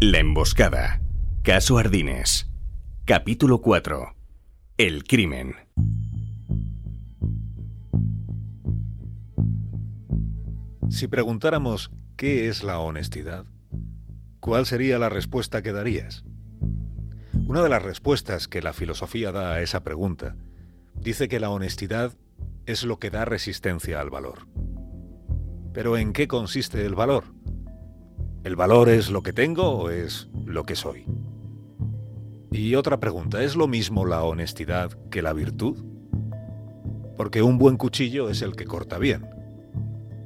La emboscada. Caso Ardines. Capítulo 4. El crimen. Si preguntáramos qué es la honestidad, ¿cuál sería la respuesta que darías? Una de las respuestas que la filosofía da a esa pregunta dice que la honestidad es lo que da resistencia al valor. Pero ¿en qué consiste el valor? ¿El valor es lo que tengo o es lo que soy? Y otra pregunta, ¿es lo mismo la honestidad que la virtud? Porque un buen cuchillo es el que corta bien.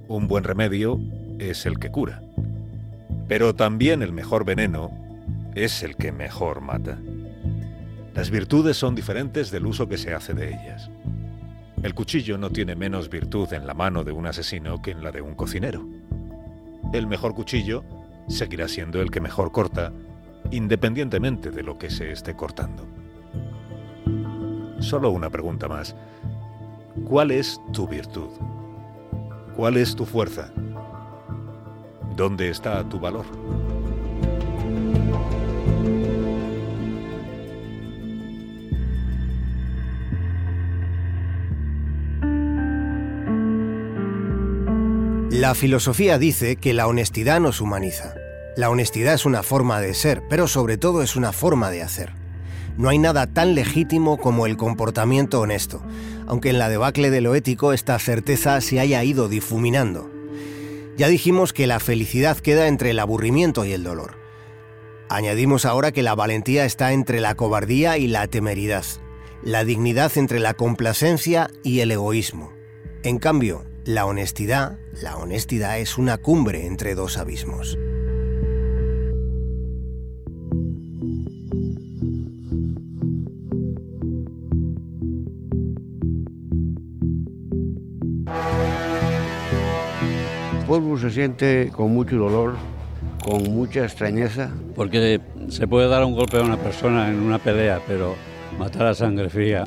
Un buen remedio es el que cura. Pero también el mejor veneno es el que mejor mata. Las virtudes son diferentes del uso que se hace de ellas. El cuchillo no tiene menos virtud en la mano de un asesino que en la de un cocinero. El mejor cuchillo seguirá siendo el que mejor corta, independientemente de lo que se esté cortando. Solo una pregunta más. ¿Cuál es tu virtud? ¿Cuál es tu fuerza? ¿Dónde está tu valor? La filosofía dice que la honestidad nos humaniza. La honestidad es una forma de ser, pero sobre todo es una forma de hacer. No hay nada tan legítimo como el comportamiento honesto, aunque en la debacle de lo ético esta certeza se haya ido difuminando. Ya dijimos que la felicidad queda entre el aburrimiento y el dolor. Añadimos ahora que la valentía está entre la cobardía y la temeridad, la dignidad entre la complacencia y el egoísmo. En cambio, la honestidad, la honestidad es una cumbre entre dos abismos. Pueblo se siente con mucho dolor, con mucha extrañeza. Porque se puede dar un golpe a una persona en una pelea, pero matar a sangre fría.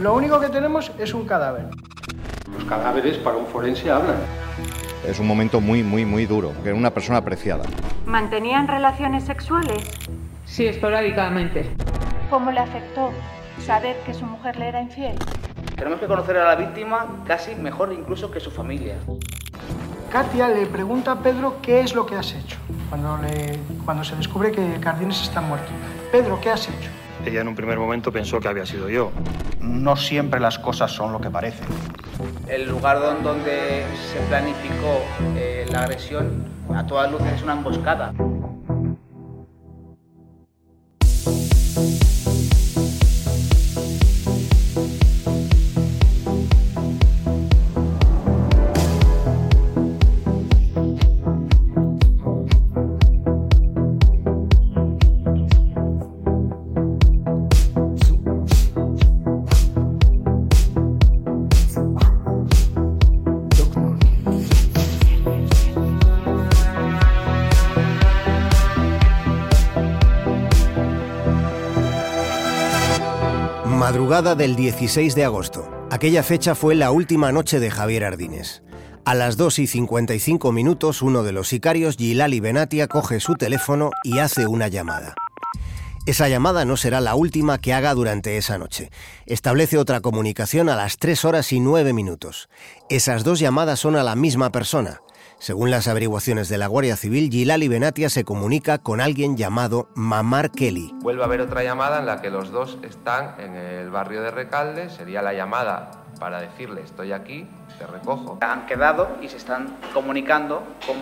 Lo único que tenemos es un cadáver. Los cadáveres para un forense hablan. Es un momento muy, muy, muy duro, que era una persona apreciada. ¿Mantenían relaciones sexuales? Sí, esporádicamente. ¿Cómo le afectó saber que su mujer le era infiel? Tenemos que conocer a la víctima casi mejor incluso que su familia. Katia le pregunta a Pedro qué es lo que has hecho cuando, le, cuando se descubre que Cardines está muerto. Pedro, ¿qué has hecho? Ella en un primer momento pensó que había sido yo. No siempre las cosas son lo que parecen. El lugar donde se planificó eh, la agresión a todas luces es una emboscada. Madrugada del 16 de agosto. Aquella fecha fue la última noche de Javier Ardines. A las 2 y 55 minutos, uno de los sicarios, Gilali Benatia, coge su teléfono y hace una llamada. Esa llamada no será la última que haga durante esa noche. Establece otra comunicación a las 3 horas y 9 minutos. Esas dos llamadas son a la misma persona. Según las averiguaciones de la Guardia Civil, Gilali Benatia se comunica con alguien llamado Mamar Kelly. Vuelve a haber otra llamada en la que los dos están en el barrio de Recalde. Sería la llamada para decirle estoy aquí, te recojo. Han quedado y se están comunicando con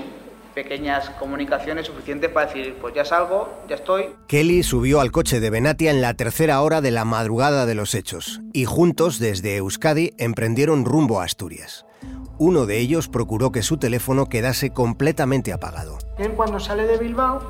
pequeñas comunicaciones suficientes para decir, pues ya salgo, ya estoy. Kelly subió al coche de Benatia en la tercera hora de la madrugada de los hechos y juntos desde Euskadi emprendieron rumbo a Asturias. Uno de ellos procuró que su teléfono quedase completamente apagado. Él cuando sale de Bilbao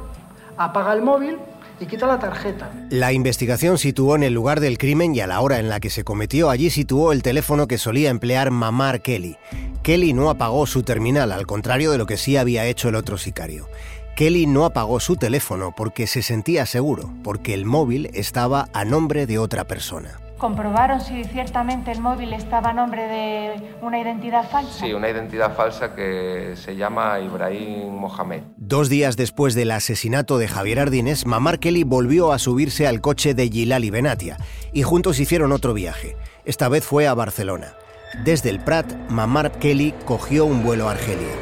apaga el móvil y quita la tarjeta. La investigación situó en el lugar del crimen y a la hora en la que se cometió allí situó el teléfono que solía emplear Mamar Kelly. Kelly no apagó su terminal, al contrario de lo que sí había hecho el otro sicario. Kelly no apagó su teléfono porque se sentía seguro, porque el móvil estaba a nombre de otra persona. ¿Comprobaron si ciertamente el móvil estaba a nombre de una identidad falsa? Sí, una identidad falsa que se llama Ibrahim Mohamed. Dos días después del asesinato de Javier Ardines, Mamar Kelly volvió a subirse al coche de Gilali Benatia y juntos hicieron otro viaje. Esta vez fue a Barcelona. Desde el Prat, Mamar Kelly cogió un vuelo a Argelia.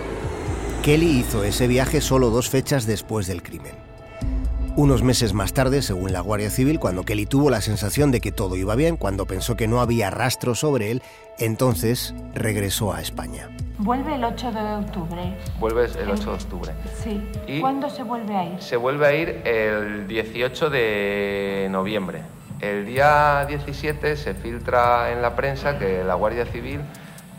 Kelly hizo ese viaje solo dos fechas después del crimen. Unos meses más tarde, según la Guardia Civil, cuando Kelly tuvo la sensación de que todo iba bien, cuando pensó que no había rastro sobre él, entonces regresó a España. Vuelve el 8 de octubre. Vuelve el 8 de octubre. Sí. ¿Y ¿Cuándo se vuelve a ir? Se vuelve a ir el 18 de noviembre. El día 17 se filtra en la prensa que la Guardia Civil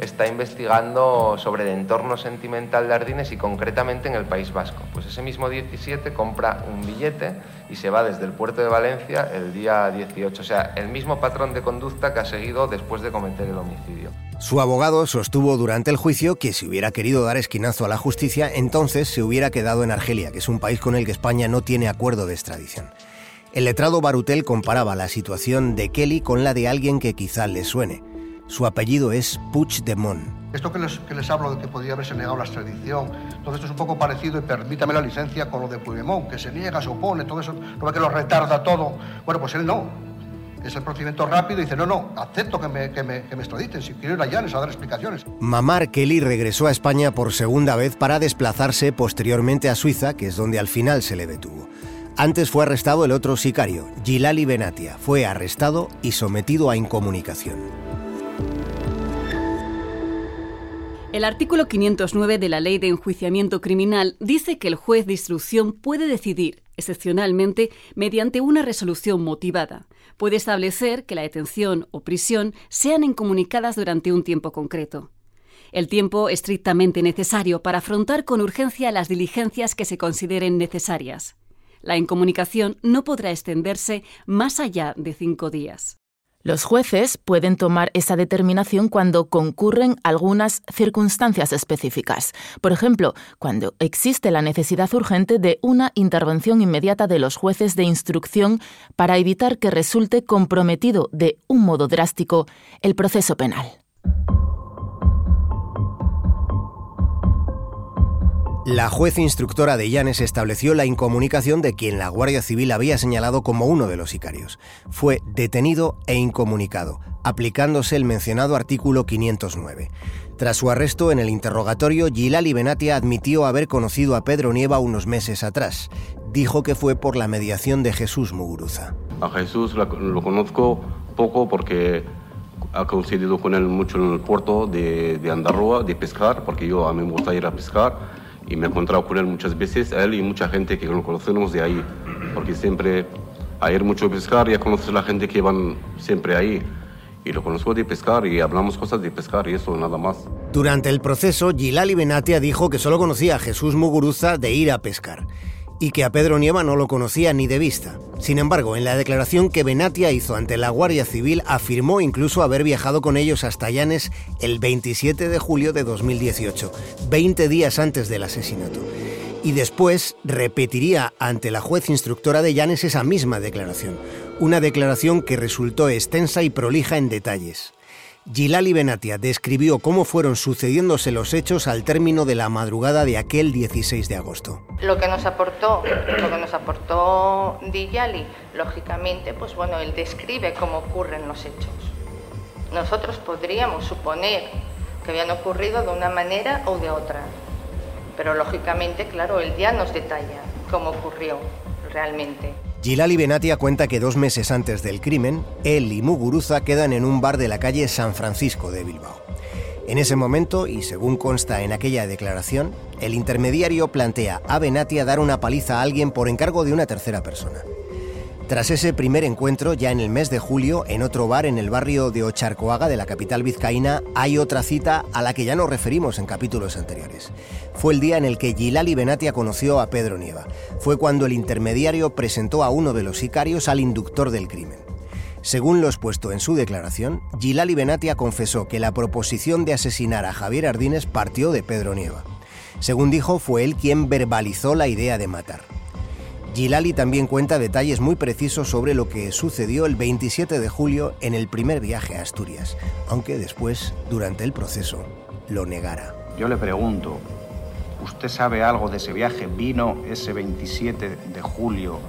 está investigando sobre el entorno sentimental de Ardines y concretamente en el País Vasco. Pues ese mismo 17 compra un billete y se va desde el puerto de Valencia el día 18. O sea, el mismo patrón de conducta que ha seguido después de cometer el homicidio. Su abogado sostuvo durante el juicio que si hubiera querido dar esquinazo a la justicia, entonces se hubiera quedado en Argelia, que es un país con el que España no tiene acuerdo de extradición. El letrado Barutel comparaba la situación de Kelly con la de alguien que quizá le suene. Su apellido es Puigdemont. Esto que les, que les hablo de que podría haberse negado la extradición, todo esto es un poco parecido, y permítame la licencia, con lo de Puigdemont, que se niega, se opone, todo eso, no ve que lo retarda todo. Bueno, pues él no. Es el procedimiento rápido y dice, no, no, acepto que me, que me, que me extraditen, si quiero ir a Llanes a dar explicaciones. Mamar Kelly regresó a España por segunda vez para desplazarse posteriormente a Suiza, que es donde al final se le detuvo. Antes fue arrestado el otro sicario, Gilali Benatia. Fue arrestado y sometido a incomunicación. El artículo 509 de la Ley de Enjuiciamiento Criminal dice que el juez de instrucción puede decidir, excepcionalmente, mediante una resolución motivada. Puede establecer que la detención o prisión sean incomunicadas durante un tiempo concreto. El tiempo estrictamente necesario para afrontar con urgencia las diligencias que se consideren necesarias. La incomunicación no podrá extenderse más allá de cinco días. Los jueces pueden tomar esa determinación cuando concurren algunas circunstancias específicas. Por ejemplo, cuando existe la necesidad urgente de una intervención inmediata de los jueces de instrucción para evitar que resulte comprometido de un modo drástico el proceso penal. La juez instructora de Llanes estableció la incomunicación de quien la Guardia Civil había señalado como uno de los sicarios. Fue detenido e incomunicado, aplicándose el mencionado artículo 509. Tras su arresto en el interrogatorio, Gilali Benatia admitió haber conocido a Pedro Nieva unos meses atrás. Dijo que fue por la mediación de Jesús Muguruza. A Jesús lo conozco poco porque ha coincidido con él mucho en el puerto de, de Andarroa, de pescar, porque yo a mí me gusta ir a pescar y me he encontrado con él muchas veces, a él y mucha gente que lo conocemos de ahí, porque siempre a ir mucho a pescar ya conoces a la gente que van siempre ahí. Y lo conozco de pescar y hablamos cosas de pescar y eso, nada más. Durante el proceso, Gilali Benatia dijo que solo conocía a Jesús Muguruza de ir a pescar y que a Pedro Nieva no lo conocía ni de vista. Sin embargo, en la declaración que Benatia hizo ante la Guardia Civil afirmó incluso haber viajado con ellos hasta Llanes el 27 de julio de 2018, 20 días antes del asesinato. Y después repetiría ante la juez instructora de Llanes esa misma declaración, una declaración que resultó extensa y prolija en detalles. Gilali Benatia describió cómo fueron sucediéndose los hechos al término de la madrugada de aquel 16 de agosto. Lo que nos aportó, lo que nos aportó Gilali, lógicamente, pues bueno, él describe cómo ocurren los hechos. Nosotros podríamos suponer que habían ocurrido de una manera o de otra, pero lógicamente, claro, él ya nos detalla cómo ocurrió realmente. Gilali Benatia cuenta que dos meses antes del crimen, él y Muguruza quedan en un bar de la calle San Francisco de Bilbao. En ese momento, y según consta en aquella declaración, el intermediario plantea a Benatia dar una paliza a alguien por encargo de una tercera persona. Tras ese primer encuentro, ya en el mes de julio, en otro bar en el barrio de Ocharcoaga de la capital vizcaína, hay otra cita a la que ya nos referimos en capítulos anteriores. Fue el día en el que Gilali Benatia conoció a Pedro Nieva. Fue cuando el intermediario presentó a uno de los sicarios al inductor del crimen. Según lo expuesto en su declaración, Gilali Benatia confesó que la proposición de asesinar a Javier Ardines partió de Pedro Nieva. Según dijo, fue él quien verbalizó la idea de matar. Gilali también cuenta detalles muy precisos sobre lo que sucedió el 27 de julio en el primer viaje a Asturias, aunque después, durante el proceso, lo negara. Yo le pregunto, ¿usted sabe algo de ese viaje? ¿Vino ese 27 de julio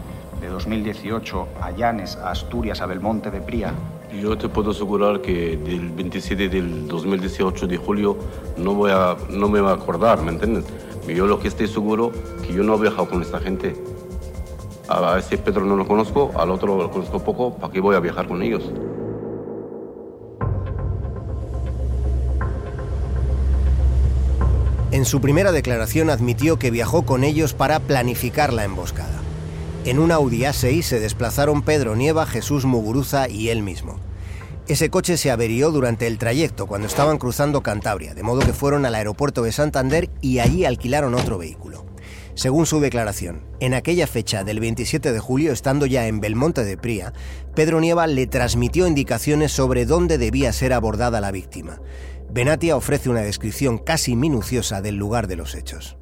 de 2018 a Llanes, a Asturias, a Belmonte de Pría? Yo te puedo asegurar que del 27 del 2018 de julio no, voy a, no me va a acordar, ¿me entiendes? Yo lo que estoy seguro que yo no he viajado con esta gente. A ese Pedro no lo conozco, al otro lo conozco poco, ¿para qué voy a viajar con ellos? En su primera declaración admitió que viajó con ellos para planificar la emboscada. En un Audi A6 se desplazaron Pedro Nieva, Jesús Muguruza y él mismo. Ese coche se averió durante el trayecto cuando estaban cruzando Cantabria, de modo que fueron al aeropuerto de Santander y allí alquilaron otro vehículo. Según su declaración, en aquella fecha del 27 de julio, estando ya en Belmonte de Pría, Pedro Nieva le transmitió indicaciones sobre dónde debía ser abordada la víctima. Benatia ofrece una descripción casi minuciosa del lugar de los hechos.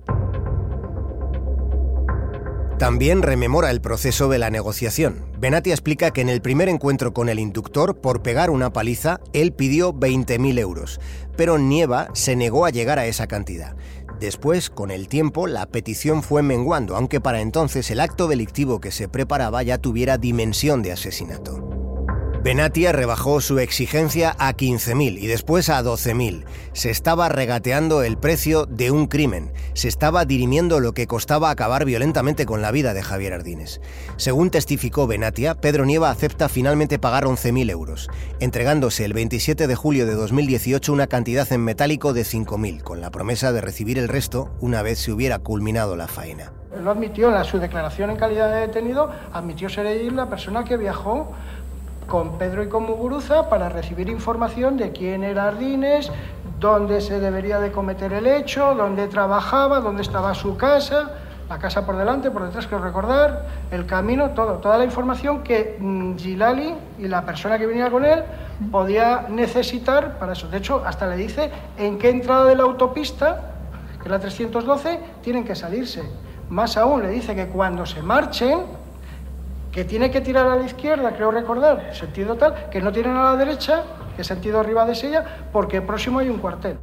También rememora el proceso de la negociación. Benatia explica que en el primer encuentro con el inductor, por pegar una paliza, él pidió 20.000 euros, pero Nieva se negó a llegar a esa cantidad. Después, con el tiempo, la petición fue menguando, aunque para entonces el acto delictivo que se preparaba ya tuviera dimensión de asesinato. Benatia rebajó su exigencia a 15.000 y después a 12.000. Se estaba regateando el precio de un crimen. Se estaba dirimiendo lo que costaba acabar violentamente con la vida de Javier Ardines. Según testificó Benatia, Pedro Nieva acepta finalmente pagar 11.000 euros, entregándose el 27 de julio de 2018 una cantidad en metálico de 5.000, con la promesa de recibir el resto una vez se hubiera culminado la faena. Lo admitió en su declaración en calidad de detenido, admitió ser él la persona que viajó con Pedro y con Muguruza para recibir información de quién era Ardines, dónde se debería de cometer el hecho, dónde trabajaba, dónde estaba su casa, la casa por delante, por detrás, quiero recordar, el camino, todo, toda la información que mm, Gilali y la persona que venía con él podía necesitar para eso. De hecho, hasta le dice en qué entrada de la autopista, que es la 312, tienen que salirse. Más aún, le dice que cuando se marchen, que tiene que tirar a la izquierda, creo recordar, sentido tal, que no tienen a la derecha, que sentido arriba de ella, porque próximo hay un cuartel.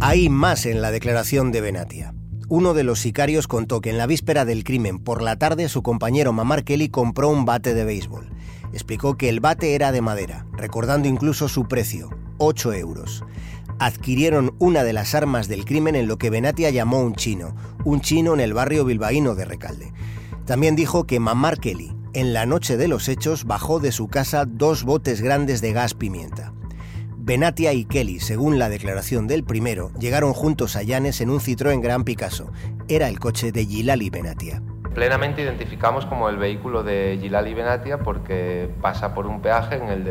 Hay más en la declaración de Benatia. Uno de los sicarios contó que en la víspera del crimen, por la tarde, su compañero Mamar Kelly compró un bate de béisbol. Explicó que el bate era de madera, recordando incluso su precio, 8 euros. Adquirieron una de las armas del crimen en lo que Benatia llamó un chino, un chino en el barrio bilbaíno de Recalde. También dijo que Mamar Kelly, en la noche de los hechos, bajó de su casa dos botes grandes de gas pimienta. Benatia y Kelly, según la declaración del primero, llegaron juntos a Llanes en un Citroën Gran Picasso. Era el coche de Gilali Benatia plenamente identificamos como el vehículo de Gilali Benatia porque pasa por un peaje en, el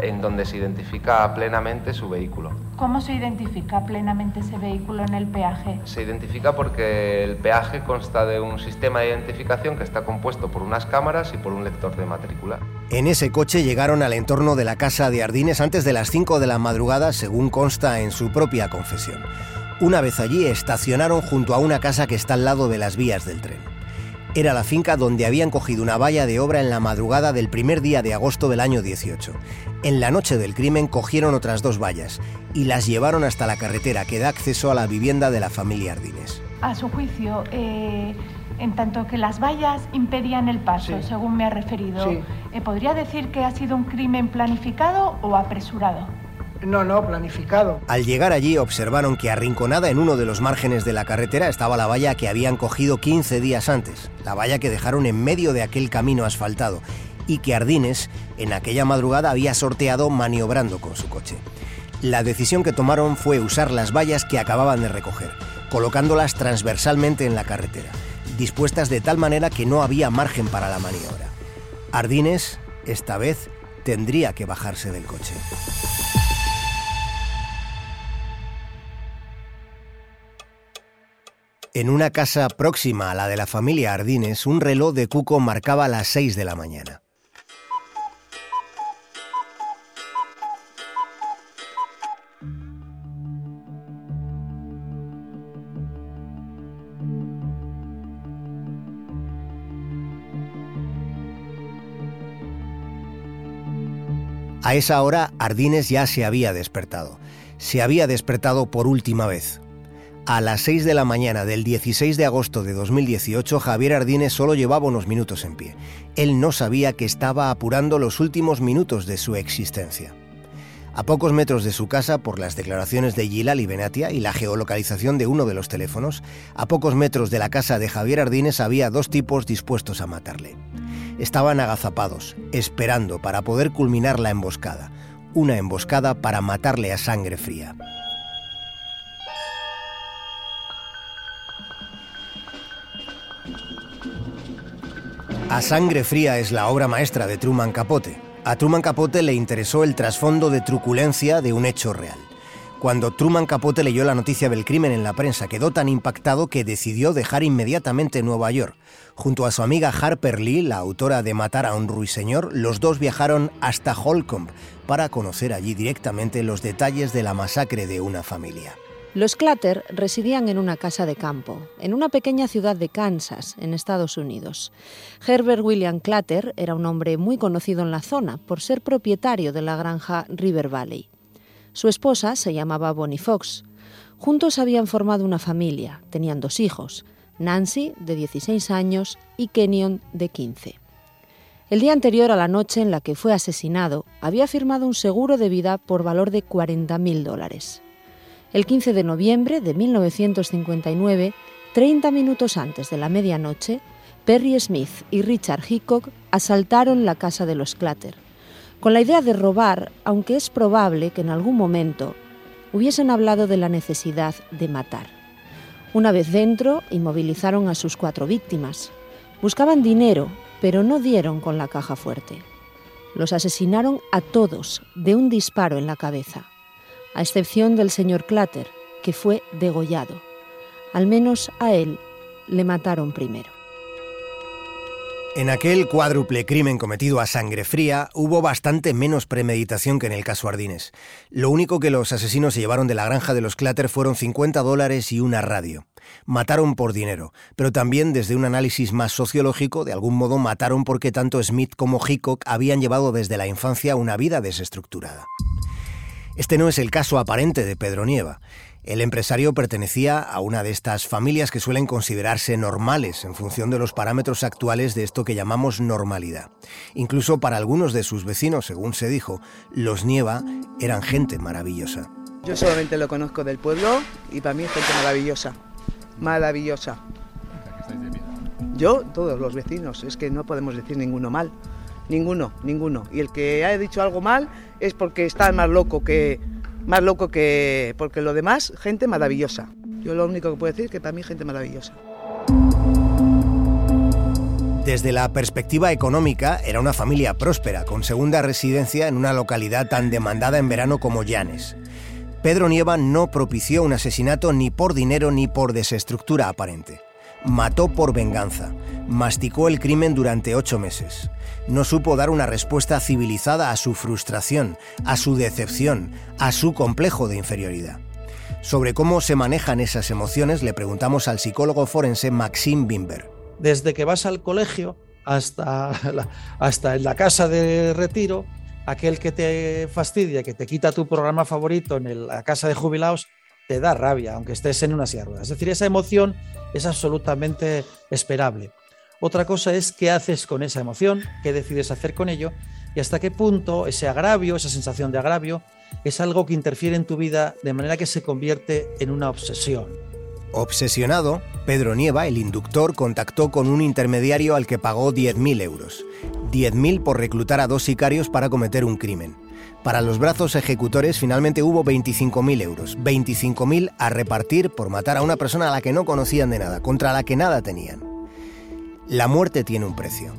en, donde se identifica plenamente su vehículo. ¿Cómo se identifica plenamente ese vehículo en el peaje? Se identifica porque el peaje consta de un sistema de identificación que está compuesto por unas cámaras y por un lector de matrícula. En ese coche llegaron al entorno de la casa de Ardines antes de las 5 de la madrugada, según consta en su propia confesión. Una vez allí estacionaron junto a una casa que está al lado de las vías del tren. Era la finca donde habían cogido una valla de obra en la madrugada del primer día de agosto del año 18. En la noche del crimen cogieron otras dos vallas y las llevaron hasta la carretera que da acceso a la vivienda de la familia Ardines. A su juicio, eh, en tanto que las vallas impedían el paso, según me ha referido, eh, ¿podría decir que ha sido un crimen planificado o apresurado? No, no, planificado. Al llegar allí observaron que arrinconada en uno de los márgenes de la carretera estaba la valla que habían cogido 15 días antes, la valla que dejaron en medio de aquel camino asfaltado y que Ardines en aquella madrugada había sorteado maniobrando con su coche. La decisión que tomaron fue usar las vallas que acababan de recoger, colocándolas transversalmente en la carretera, dispuestas de tal manera que no había margen para la maniobra. Ardines, esta vez, tendría que bajarse del coche. En una casa próxima a la de la familia Ardines, un reloj de cuco marcaba las 6 de la mañana. A esa hora, Ardines ya se había despertado. Se había despertado por última vez. A las 6 de la mañana del 16 de agosto de 2018, Javier Ardines solo llevaba unos minutos en pie. Él no sabía que estaba apurando los últimos minutos de su existencia. A pocos metros de su casa, por las declaraciones de Gilal y Benatia y la geolocalización de uno de los teléfonos, a pocos metros de la casa de Javier Ardines había dos tipos dispuestos a matarle. Estaban agazapados, esperando para poder culminar la emboscada. Una emboscada para matarle a sangre fría. A Sangre Fría es la obra maestra de Truman Capote. A Truman Capote le interesó el trasfondo de truculencia de un hecho real. Cuando Truman Capote leyó la noticia del crimen en la prensa, quedó tan impactado que decidió dejar inmediatamente Nueva York. Junto a su amiga Harper Lee, la autora de Matar a un ruiseñor, los dos viajaron hasta Holcomb para conocer allí directamente los detalles de la masacre de una familia. Los Clatter residían en una casa de campo, en una pequeña ciudad de Kansas, en Estados Unidos. Herbert William Clatter era un hombre muy conocido en la zona por ser propietario de la granja River Valley. Su esposa se llamaba Bonnie Fox. Juntos habían formado una familia, tenían dos hijos, Nancy, de 16 años, y Kenyon, de 15. El día anterior a la noche en la que fue asesinado, había firmado un seguro de vida por valor de 40.000 dólares. El 15 de noviembre de 1959, 30 minutos antes de la medianoche, Perry Smith y Richard Hickok asaltaron la casa de los Clatter, con la idea de robar, aunque es probable que en algún momento hubiesen hablado de la necesidad de matar. Una vez dentro, inmovilizaron a sus cuatro víctimas. Buscaban dinero, pero no dieron con la caja fuerte. Los asesinaron a todos de un disparo en la cabeza a excepción del señor Clatter, que fue degollado. Al menos a él le mataron primero. En aquel cuádruple crimen cometido a sangre fría hubo bastante menos premeditación que en el caso Ardines. Lo único que los asesinos se llevaron de la granja de los Clatter fueron 50 dólares y una radio. Mataron por dinero, pero también desde un análisis más sociológico, de algún modo mataron porque tanto Smith como Hickok habían llevado desde la infancia una vida desestructurada. Este no es el caso aparente de Pedro Nieva. El empresario pertenecía a una de estas familias que suelen considerarse normales en función de los parámetros actuales de esto que llamamos normalidad. Incluso para algunos de sus vecinos, según se dijo, los Nieva eran gente maravillosa. Yo solamente lo conozco del pueblo y para mí es gente maravillosa. Maravillosa. Yo, todos los vecinos, es que no podemos decir ninguno mal. Ninguno, ninguno. Y el que haya dicho algo mal es porque está más loco que más loco que porque lo demás gente maravillosa. Yo lo único que puedo decir es que para mí gente maravillosa. Desde la perspectiva económica, era una familia próspera, con segunda residencia en una localidad tan demandada en verano como Llanes. Pedro Nieva no propició un asesinato ni por dinero ni por desestructura aparente. Mató por venganza. Masticó el crimen durante ocho meses no supo dar una respuesta civilizada a su frustración, a su decepción, a su complejo de inferioridad. Sobre cómo se manejan esas emociones le preguntamos al psicólogo forense Maxim Bimber. Desde que vas al colegio hasta la, hasta en la casa de retiro, aquel que te fastidia, que te quita tu programa favorito en la casa de jubilados, te da rabia, aunque estés en una ruedas. Es decir, esa emoción es absolutamente esperable. Otra cosa es qué haces con esa emoción, qué decides hacer con ello y hasta qué punto ese agravio, esa sensación de agravio, es algo que interfiere en tu vida de manera que se convierte en una obsesión. Obsesionado, Pedro Nieva, el inductor, contactó con un intermediario al que pagó 10.000 euros. 10.000 por reclutar a dos sicarios para cometer un crimen. Para los brazos ejecutores finalmente hubo 25.000 euros. 25.000 a repartir por matar a una persona a la que no conocían de nada, contra la que nada tenían. La muerte tiene un precio.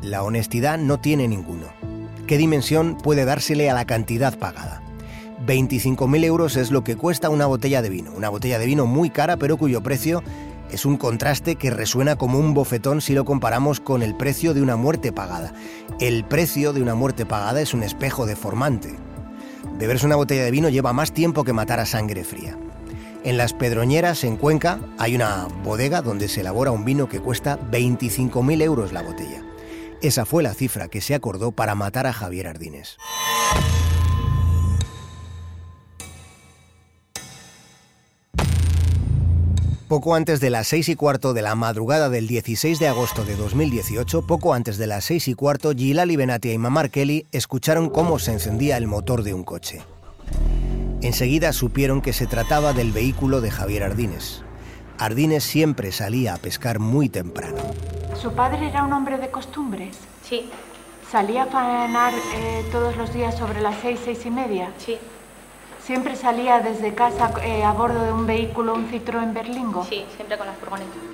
La honestidad no tiene ninguno. ¿Qué dimensión puede dársele a la cantidad pagada? 25.000 euros es lo que cuesta una botella de vino, una botella de vino muy cara pero cuyo precio es un contraste que resuena como un bofetón si lo comparamos con el precio de una muerte pagada. El precio de una muerte pagada es un espejo deformante. Beberse una botella de vino lleva más tiempo que matar a sangre fría. En las Pedroñeras, en Cuenca, hay una bodega donde se elabora un vino que cuesta 25.000 euros la botella. Esa fue la cifra que se acordó para matar a Javier Ardines. Poco antes de las seis y cuarto de la madrugada del 16 de agosto de 2018, poco antes de las seis y cuarto, Gilali Benatia y Mamar Kelly escucharon cómo se encendía el motor de un coche. Enseguida supieron que se trataba del vehículo de Javier Ardines. Ardines siempre salía a pescar muy temprano. ¿Su padre era un hombre de costumbres? Sí. ¿Salía a faenar eh, todos los días sobre las seis, seis y media? Sí. ¿Siempre salía desde casa eh, a bordo de un vehículo, un Citroën Berlingo? Sí, siempre con la furgoneta.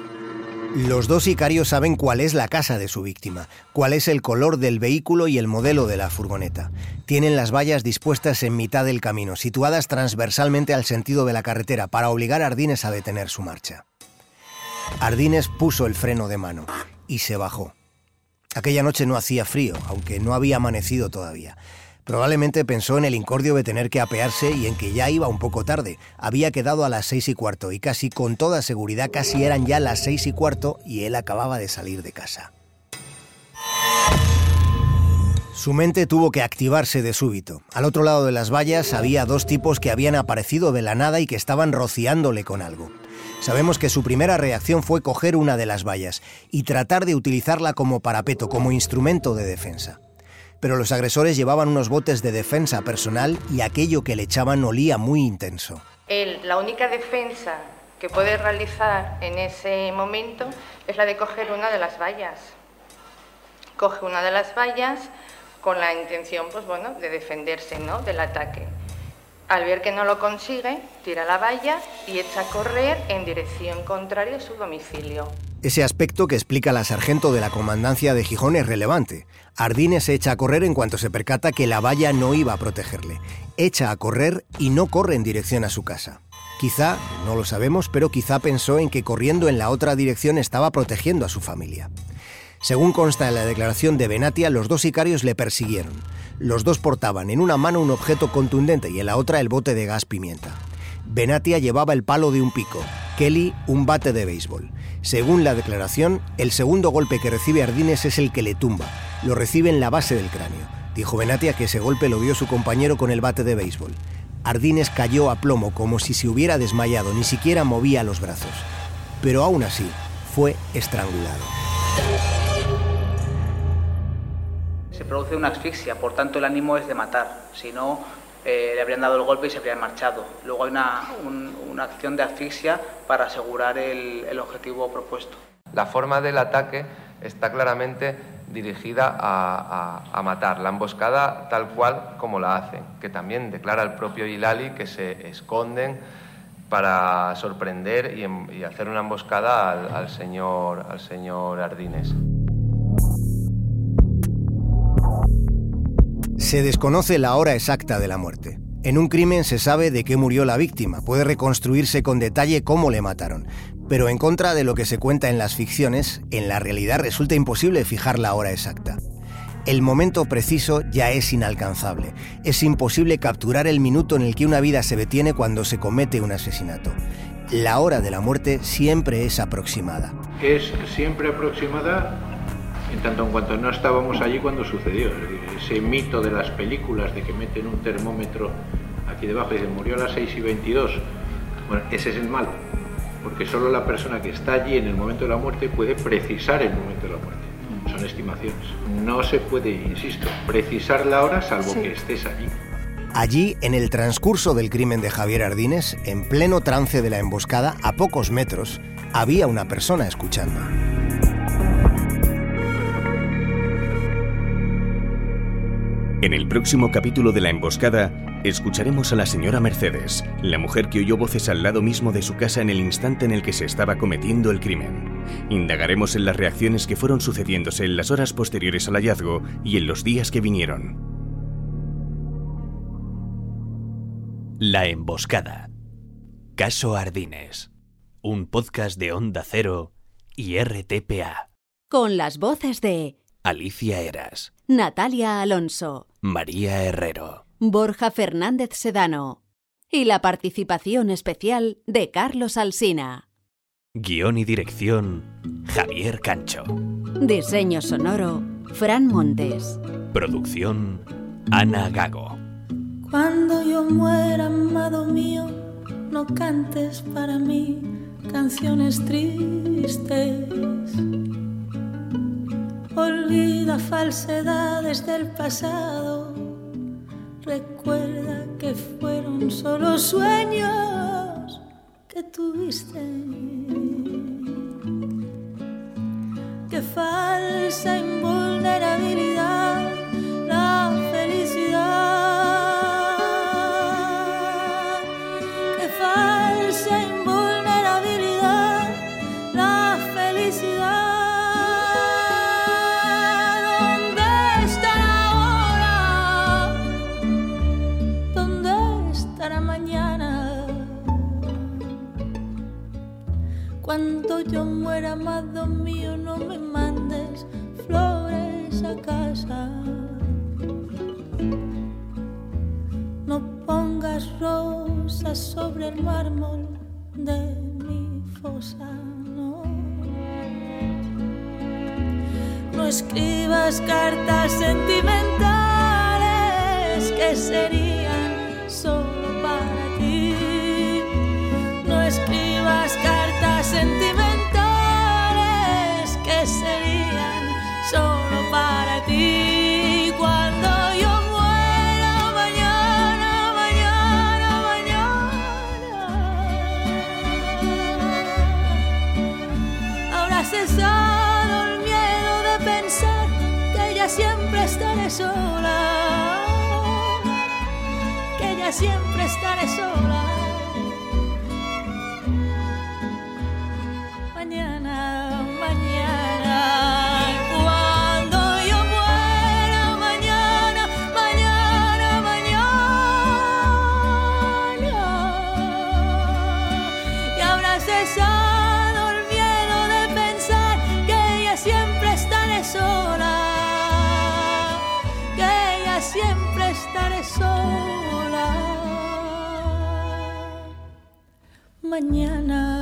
Los dos sicarios saben cuál es la casa de su víctima, cuál es el color del vehículo y el modelo de la furgoneta. Tienen las vallas dispuestas en mitad del camino, situadas transversalmente al sentido de la carretera, para obligar a Ardines a detener su marcha. Ardines puso el freno de mano y se bajó. Aquella noche no hacía frío, aunque no había amanecido todavía. Probablemente pensó en el incordio de tener que apearse y en que ya iba un poco tarde. Había quedado a las seis y cuarto y casi con toda seguridad casi eran ya las seis y cuarto y él acababa de salir de casa. Su mente tuvo que activarse de súbito. Al otro lado de las vallas había dos tipos que habían aparecido de la nada y que estaban rociándole con algo. Sabemos que su primera reacción fue coger una de las vallas y tratar de utilizarla como parapeto, como instrumento de defensa pero los agresores llevaban unos botes de defensa personal y aquello que le echaban olía muy intenso. Él, la única defensa que puede realizar en ese momento es la de coger una de las vallas. Coge una de las vallas con la intención, pues bueno, de defenderse, ¿no? Del ataque. Al ver que no lo consigue, tira la valla y echa a correr en dirección contraria a su domicilio. Ese aspecto que explica la sargento de la comandancia de Gijón es relevante. Ardines se echa a correr en cuanto se percata que la valla no iba a protegerle. Echa a correr y no corre en dirección a su casa. Quizá, no lo sabemos, pero quizá pensó en que corriendo en la otra dirección estaba protegiendo a su familia. Según consta en la declaración de Benatia, los dos sicarios le persiguieron. Los dos portaban en una mano un objeto contundente y en la otra el bote de gas pimienta. Benatia llevaba el palo de un pico, Kelly un bate de béisbol. Según la declaración, el segundo golpe que recibe Ardines es el que le tumba. Lo recibe en la base del cráneo. Dijo Benatia que ese golpe lo dio su compañero con el bate de béisbol. Ardines cayó a plomo como si se hubiera desmayado, ni siquiera movía los brazos. Pero aún así, fue estrangulado. Se produce una asfixia, por tanto el ánimo es de matar. Si no, eh, le habrían dado el golpe y se habrían marchado. Luego hay una, una acción de asfixia para asegurar el, el, objetivo propuesto. La forma del ataque está claramente dirigida a, a, a, matar, la emboscada tal cual como la hacen, que también declara el propio Hilali que se esconden para sorprender y, y hacer una emboscada al, al, señor, al señor Ardines. Se desconoce la hora exacta de la muerte. En un crimen se sabe de qué murió la víctima, puede reconstruirse con detalle cómo le mataron, pero en contra de lo que se cuenta en las ficciones, en la realidad resulta imposible fijar la hora exacta. El momento preciso ya es inalcanzable. Es imposible capturar el minuto en el que una vida se detiene cuando se comete un asesinato. La hora de la muerte siempre es aproximada. Es siempre aproximada en tanto en cuanto no estábamos allí cuando sucedió. Ese mito de las películas de que meten un termómetro aquí debajo y dicen murió a las 6 y 22, bueno, ese es el malo, porque solo la persona que está allí en el momento de la muerte puede precisar el momento de la muerte. Son estimaciones. No se puede, insisto, precisar la hora salvo sí. que estés allí. Allí, en el transcurso del crimen de Javier Ardines, en pleno trance de la emboscada, a pocos metros, había una persona escuchando. En el próximo capítulo de La Emboscada, escucharemos a la señora Mercedes, la mujer que oyó voces al lado mismo de su casa en el instante en el que se estaba cometiendo el crimen. Indagaremos en las reacciones que fueron sucediéndose en las horas posteriores al hallazgo y en los días que vinieron. La Emboscada. Caso Ardines. Un podcast de Onda Cero y RTPA. Con las voces de Alicia Eras, Natalia Alonso, María Herrero, Borja Fernández Sedano y la participación especial de Carlos Alsina. Guión y dirección Javier Cancho. Diseño sonoro Fran Montes. Producción Ana Gago. Cuando yo muera, amado mío, no cantes para mí canciones tristes. Olvida falsedades del pasado. Recuerda que fueron solo sueños que tuviste. Qué falsa invulnerabilidad Cuando yo muera, amado mío, no me mandes flores a casa. No pongas rosas sobre el mármol de mi fosa, no. Escribas cartas sentimentales que serían siempre estaré sola, que ya siempre estaré sola. Mañana.